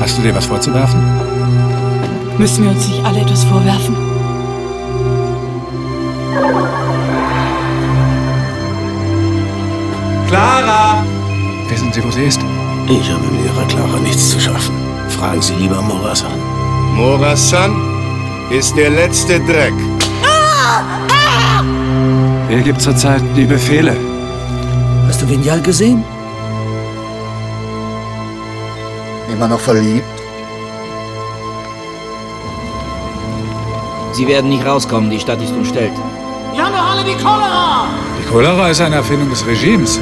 Hast du dir was vorzuwerfen? Müssen wir uns nicht alle etwas vorwerfen? Clara! Wissen Sie, wo sie ist? Ich habe mit Ihrer Clara nichts zu schaffen. Fragen Sie lieber Morasan. Morasan ist der letzte Dreck. Wer gibt zurzeit die Befehle? Hast du Vinyal gesehen? Immer noch verliebt? Sie werden nicht rauskommen, die Stadt ist umstellt. Die Cholera ist eine Erfindung des Regimes.